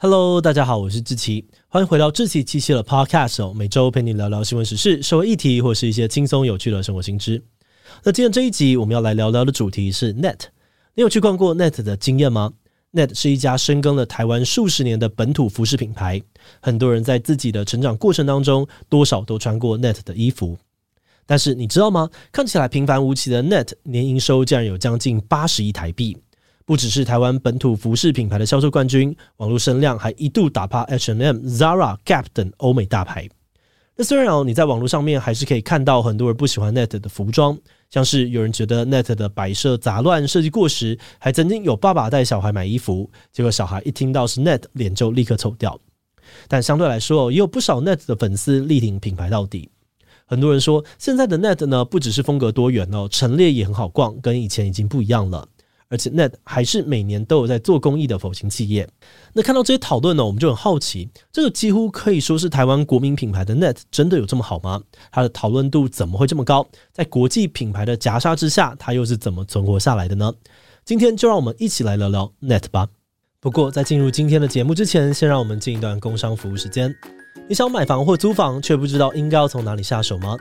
Hello，大家好，我是志奇，欢迎回到志奇七七的 Podcast 哦，每周陪你聊聊新闻时事、社会议题，或是一些轻松有趣的生活新知。那今天这一集我们要来聊聊的主题是 Net。你有去逛过 Net 的经验吗？Net 是一家深耕了台湾数十年的本土服饰品牌，很多人在自己的成长过程当中，多少都穿过 Net 的衣服。但是你知道吗？看起来平凡无奇的 Net 年营收竟然有将近八十亿台币。不只是台湾本土服饰品牌的销售冠军，网络声量还一度打趴 H&M、Zara、Gap 等欧美大牌。那虽然哦，你在网络上面还是可以看到很多人不喜欢 Net 的服装，像是有人觉得 Net 的摆设杂乱、设计过时，还曾经有爸爸带小孩买衣服，结果小孩一听到是 Net，脸就立刻臭掉。但相对来说，也有不少 Net 的粉丝力挺品牌到底。很多人说，现在的 Net 呢，不只是风格多元哦，陈列也很好逛，跟以前已经不一样了。而且 Net 还是每年都有在做公益的佛型企业。那看到这些讨论呢，我们就很好奇，这个几乎可以说是台湾国民品牌的 Net 真的有这么好吗？它的讨论度怎么会这么高？在国际品牌的夹杀之下，它又是怎么存活下来的呢？今天就让我们一起来聊聊 Net 吧。不过在进入今天的节目之前，先让我们进一段工商服务时间。你想买房或租房，却不知道应该要从哪里下手吗？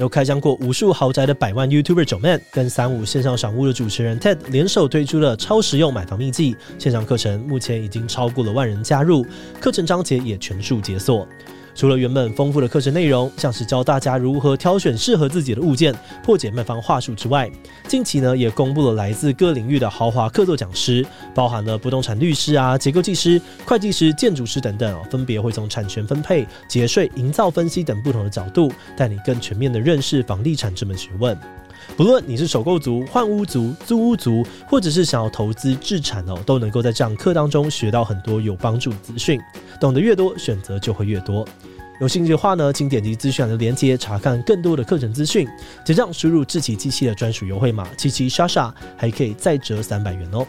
由开箱过无数豪宅的百万 YouTuber Joeman 跟三五线上赏屋的主持人 Ted 联手推出了超实用买房秘籍线上课程，目前已经超过了万人加入，课程章节也全数解锁。除了原本丰富的课程内容，像是教大家如何挑选适合自己的物件、破解卖方话术之外，近期呢也公布了来自各领域的豪华客座讲师，包含了不动产律师啊、结构技师、会计师、建筑师等等哦，分别会从产权分配、节税、营造分析等不同的角度，带你更全面的认识房地产这门学问。不论你是首购族、换屋族、租屋族，或者是想要投资置产哦，都能够在这堂课当中学到很多有帮助资讯。懂得越多，选择就会越多。有兴趣的话呢，请点击资讯的链接查看更多的课程资讯。结账输入智奇机器的专属优惠码七七莎莎，还可以再折三百元哦。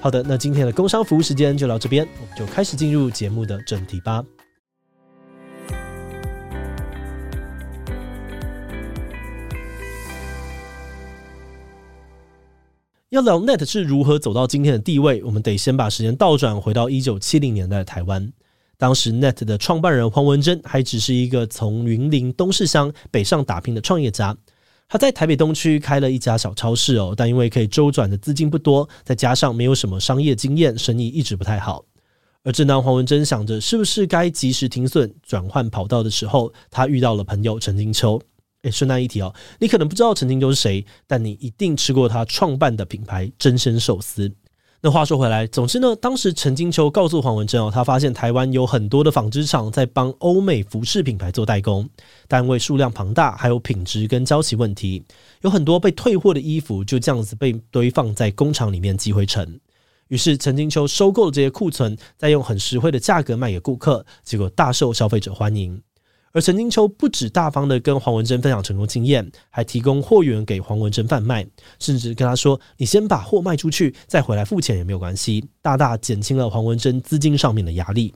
好的，那今天的工商服务时间就到这边，我们就开始进入节目的正题吧。要聊 Net 是如何走到今天的地位，我们得先把时间倒转回到一九七零年代的台湾。当时 Net 的创办人黄文珍还只是一个从云林东势乡北上打拼的创业家，他在台北东区开了一家小超市哦，但因为可以周转的资金不多，再加上没有什么商业经验，生意一直不太好。而正当黄文珍想着是不是该及时停损转换跑道的时候，他遇到了朋友陈金秋。顺带一提哦，你可能不知道陈金秋是谁，但你一定吃过他创办的品牌真鲜寿司。那话说回来，总之呢，当时陈金秋告诉黄文正哦，他发现台湾有很多的纺织厂在帮欧美服饰品牌做代工，单位数量庞大，还有品质跟交期问题，有很多被退货的衣服就这样子被堆放在工厂里面积灰尘。于是陈金秋收购了这些库存，再用很实惠的价格卖给顾客，结果大受消费者欢迎。而陈金秋不止大方的跟黄文珍分享成功经验，还提供货源给黄文珍贩卖，甚至跟他说：“你先把货卖出去，再回来付钱也没有关系。”大大减轻了黄文珍资金上面的压力。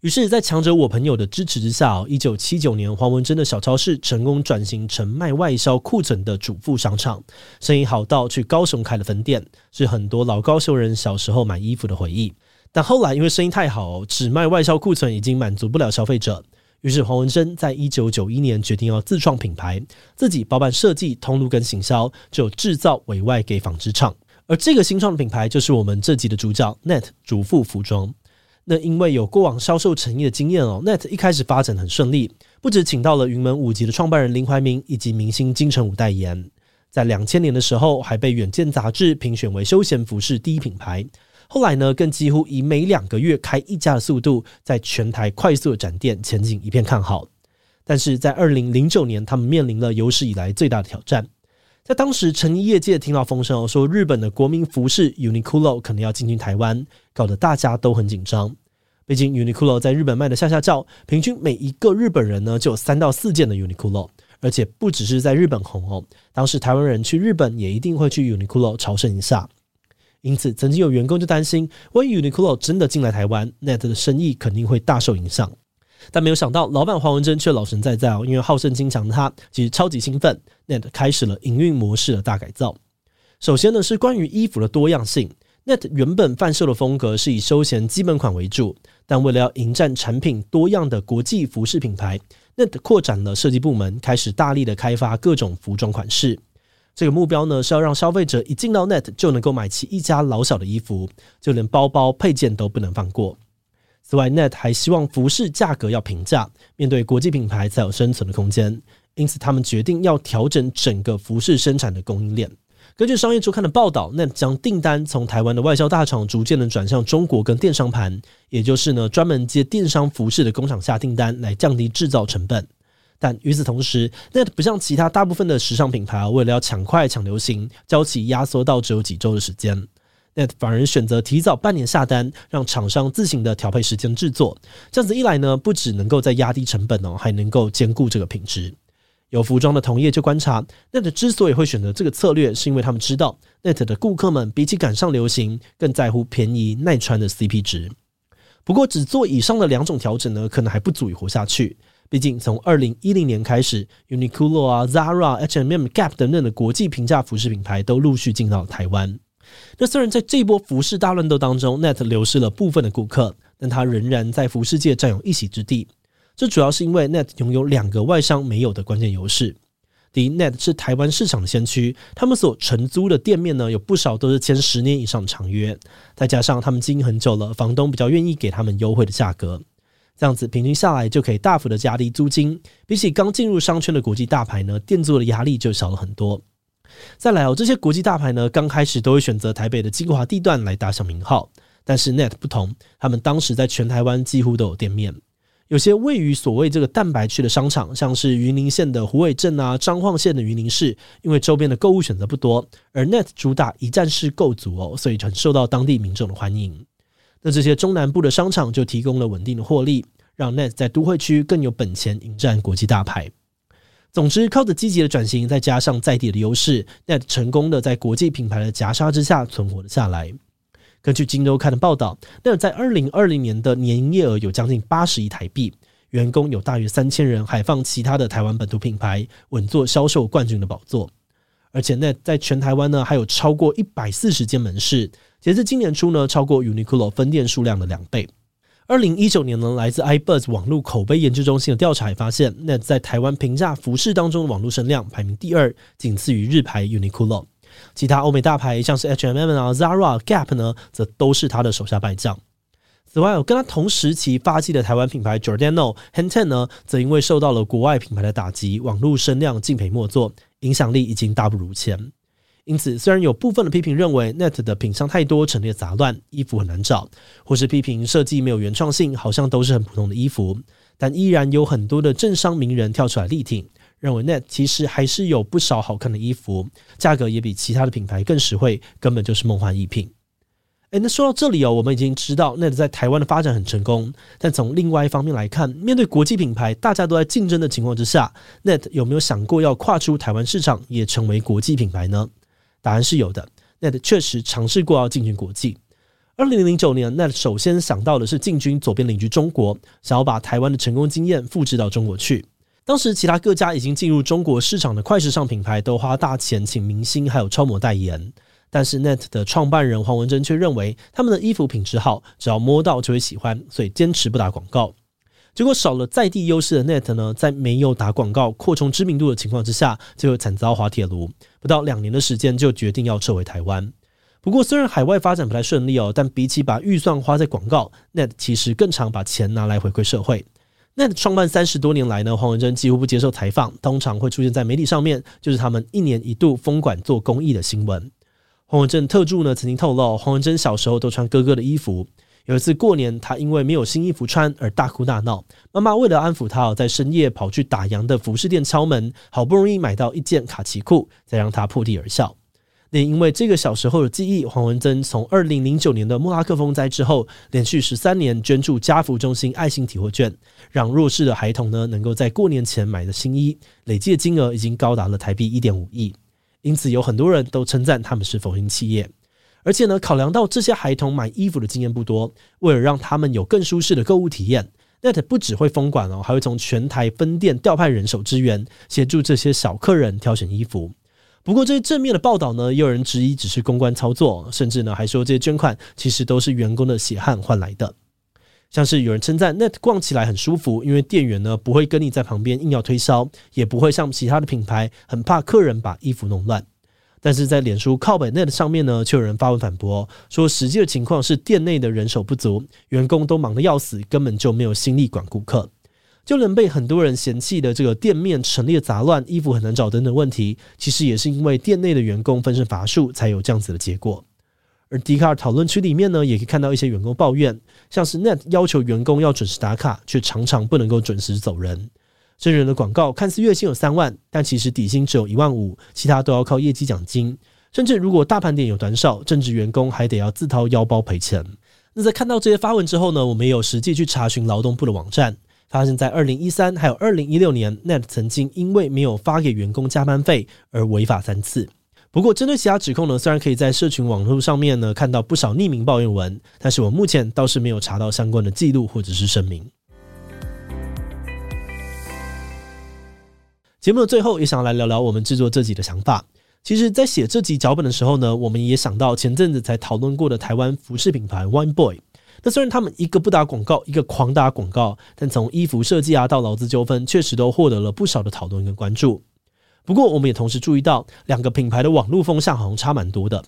于是，在强者我朋友的支持之下，一九七九年，黄文珍的小超市成功转型成卖外销库存的主妇商场，生意好到去高雄开了分店，是很多老高雄人小时候买衣服的回忆。但后来因为生意太好，只卖外销库存已经满足不了消费者。于是黄文珍在一九九一年决定要自创品牌，自己包办设计、通路跟行销，就制造委外给纺织厂。而这个新创的品牌就是我们这集的主角 Net 主妇服装。那因为有过往销售成衣的经验哦，Net 一开始发展很顺利，不止请到了云门舞集的创办人林怀民以及明星金城武代言，在两千年的时候还被《远见》杂志评选为休闲服饰第一品牌。后来呢，更几乎以每两个月开一家的速度，在全台快速的展店，前景一片看好。但是在二零零九年，他们面临了有史以来最大的挑战。在当时，成衣业界听到风声哦，说日本的国民服饰 Uniqlo 可能要进军台湾，搞得大家都很紧张。毕竟 Uniqlo 在日本卖的下下叫，平均每一个日本人呢就有三到四件的 Uniqlo，而且不只是在日本红哦，当时台湾人去日本也一定会去 Uniqlo 朝圣一下。因此，曾经有员工就担心，万一 Uniqlo 真的进来台湾，Net 的生意肯定会大受影响。但没有想到，老板黄文珍却老神在在哦，因为好胜心强的他其实超级兴奋，Net 开始了营运模式的大改造。首先呢，是关于衣服的多样性 Net 原本贩售的风格是以休闲基本款为主，但为了要迎战产品多样的国际服饰品牌，Net 扩展了设计部门，开始大力的开发各种服装款式。这个目标呢，是要让消费者一进到 Net 就能够买齐一家老小的衣服，就连包包配件都不能放过。此外，Net 还希望服饰价格要平价，面对国际品牌才有生存的空间。因此，他们决定要调整整个服饰生产的供应链。根据商业周刊的报道，Net 将订单从台湾的外销大厂逐渐的转向中国跟电商盘，也就是呢专门接电商服饰的工厂下订单，来降低制造成本。但与此同时，Net 不像其他大部分的时尚品牌，为了要抢快抢流行，交期压缩到只有几周的时间，Net 反而选择提早半年下单，让厂商自行的调配时间制作。这样子一来呢，不只能够在压低成本哦，还能够兼顾这个品质。有服装的同业就观察，Net 之所以会选择这个策略，是因为他们知道 Net 的顾客们比起赶上流行，更在乎便宜耐穿的 CP 值。不过，只做以上的两种调整呢，可能还不足以活下去。毕竟，从二零一零年开始，Uniqlo 啊、Zara、H&M、Gap 等等的国际平价服饰品牌都陆续进到台湾。那虽然在这波服饰大乱斗当中，Net 流失了部分的顾客，但它仍然在服饰界占有一席之地。这主要是因为 Net 拥有两个外商没有的关键优势。第一，Net 是台湾市场的先驱，他们所承租的店面呢，有不少都是签十年以上的长约，再加上他们经营很久了，房东比较愿意给他们优惠的价格，这样子平均下来就可以大幅的加低租金。比起刚进入商圈的国际大牌呢，店租的压力就小了很多。再来哦，这些国际大牌呢，刚开始都会选择台北的精华地段来打响名号，但是 Net 不同，他们当时在全台湾几乎都有店面。有些位于所谓这个蛋白区的商场，像是云林县的虎尾镇啊，彰化县的云林市，因为周边的购物选择不多，而 Net 主打一站式购足哦，所以很受到当地民众的欢迎。那这些中南部的商场就提供了稳定的获利，让 Net 在都会区更有本钱迎战国际大牌。总之，靠着积极的转型，再加上在地的优势，Net 成功的在国际品牌的夹杀之下存活了下来。根据《金周刊》的报道，那在二零二零年的年营业额有将近八十亿台币，员工有大约三千人，还放其他的台湾本土品牌，稳坐销售冠军的宝座。而且那在全台湾呢，还有超过一百四十间门市，截至今年初呢，超过 Uniqlo 分店数量的两倍。二零一九年呢，来自 iBuzz 网络口碑研究中心的调查也发现，那在台湾平价服饰当中的网络声量排名第二，仅次于日牌 Uniqlo。其他欧美大牌像是 H&M 啊、Zara、Gap 呢，则都是他的手下败将。此外，有跟他同时期发迹的台湾品牌 Giordano、Hanten 呢，则因为受到了国外品牌的打击，网络声量敬陪末座，影响力已经大不如前。因此，虽然有部分的批评认为 Net 的品相太多，陈列杂乱，衣服很难找，或是批评设计没有原创性，好像都是很普通的衣服，但依然有很多的政商名人跳出来力挺。认为 Net 其实还是有不少好看的衣服，价格也比其他的品牌更实惠，根本就是梦幻衣品。诶，那说到这里哦，我们已经知道 Net 在台湾的发展很成功，但从另外一方面来看，面对国际品牌大家都在竞争的情况之下，Net 有没有想过要跨出台湾市场，也成为国际品牌呢？答案是有的，Net 确实尝试过要进军国际。二零零九年，Net 首先想到的是进军左边邻居中国，想要把台湾的成功经验复制到中国去。当时，其他各家已经进入中国市场的快时尚品牌都花大钱请明星还有超模代言，但是 Net 的创办人黄文珍却认为他们的衣服品质好，只要摸到就会喜欢，所以坚持不打广告。结果少了在地优势的 Net 呢，在没有打广告扩充知名度的情况之下，就惨遭滑铁卢。不到两年的时间就决定要撤回台湾。不过，虽然海外发展不太顺利哦，但比起把预算花在广告，Net 其实更常把钱拿来回馈社会。Net 创办三十多年来呢，黄文珍几乎不接受采访，通常会出现在媒体上面，就是他们一年一度封馆做公益的新闻。黄文正特助呢曾经透露，黄文珍小时候都穿哥哥的衣服。有一次过年，他因为没有新衣服穿而大哭大闹，妈妈为了安抚他，在深夜跑去打烊的服饰店敲门，好不容易买到一件卡其裤，才让他破涕而笑。也因为这个小时候的记忆，黄文珍从二零零九年的莫拉克风灾之后，连续十三年捐助家福中心爱心体货券，让弱势的孩童呢能够在过年前买的新衣，累计的金额已经高达了台币一点五亿。因此，有很多人都称赞他们是佛心企业。而且呢，考量到这些孩童买衣服的经验不多，为了让他们有更舒适的购物体验，Net 不只会封馆哦，还会从全台分店调派人手支援，协助这些小客人挑选衣服。不过这些正面的报道呢，也有人质疑只是公关操作，甚至呢还说这些捐款其实都是员工的血汗换来的。像是有人称赞 Net 逛起来很舒服，因为店员呢不会跟你在旁边硬要推销，也不会像其他的品牌很怕客人把衣服弄乱。但是在脸书靠北 Net 上面呢，却有人发文反驳，说实际的情况是店内的人手不足，员工都忙得要死，根本就没有心力管顾客。就能被很多人嫌弃的这个店面陈列杂乱、衣服很难找等等问题，其实也是因为店内的员工分身乏术，才有这样子的结果。而迪卡尔讨论区里面呢，也可以看到一些员工抱怨，像是 Net 要求员工要准时打卡，却常常不能够准时走人。真人的广告看似月薪有三万，但其实底薪只有一万五，其他都要靠业绩奖金。甚至如果大盘点有短少，正职员工还得要自掏腰包赔钱。那在看到这些发文之后呢，我们也有实际去查询劳动部的网站。发现，在二零一三还有二零一六年，Net 曾经因为没有发给员工加班费而违法三次。不过，针对其他指控呢，虽然可以在社群网络上面呢看到不少匿名抱怨文，但是我目前倒是没有查到相关的记录或者是声明。节目的最后，也想来聊聊我们制作这集的想法。其实，在写这集脚本的时候呢，我们也想到前阵子才讨论过的台湾服饰品牌 One Boy。那虽然他们一个不打广告，一个狂打广告，但从衣服设计啊到劳资纠纷，确实都获得了不少的讨论跟关注。不过，我们也同时注意到，两个品牌的网络风向好像差蛮多的。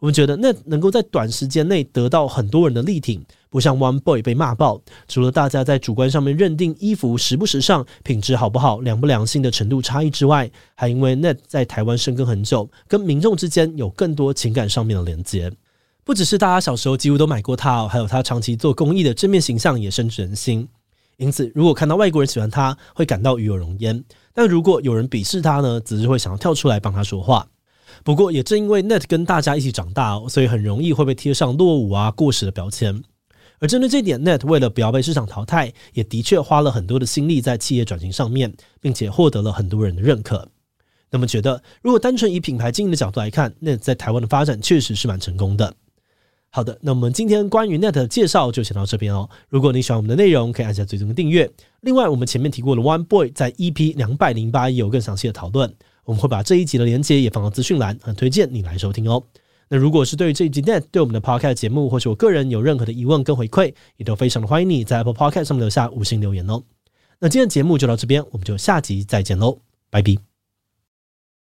我们觉得，那能够在短时间内得到很多人的力挺，不像 One Boy 被骂爆，除了大家在主观上面认定衣服时不时尚、品质好不好、良不良心的程度差异之外，还因为 Net 在台湾深耕很久，跟民众之间有更多情感上面的连接。不只是大家小时候几乎都买过它，还有它长期做公益的正面形象也深植人心。因此，如果看到外国人喜欢它，会感到与有荣焉；但如果有人鄙视他呢，只是会想要跳出来帮他说话。不过，也正因为 Net 跟大家一起长大，所以很容易会被贴上落伍啊、过时的标签。而针对这点，Net 为了不要被市场淘汰，也的确花了很多的心力在企业转型上面，并且获得了很多人的认可。那么，觉得如果单纯以品牌经营的角度来看，Net 在台湾的发展确实是蛮成功的。好的，那我们今天关于 Net 的介绍就先到这边哦。如果你喜欢我们的内容，可以按下追踪的订阅。另外，我们前面提过的 One Boy 在 EP 两百零八也有更详细的讨论，我们会把这一集的连接也放到资讯栏，很推荐你来收听哦。那如果是对于这一集 Net 对我们的 Podcast 节目或是我个人有任何的疑问跟回馈，也都非常的欢迎你在 Apple Podcast 上面留下五星留言哦。那今天的节目就到这边，我们就下集再见喽，拜拜。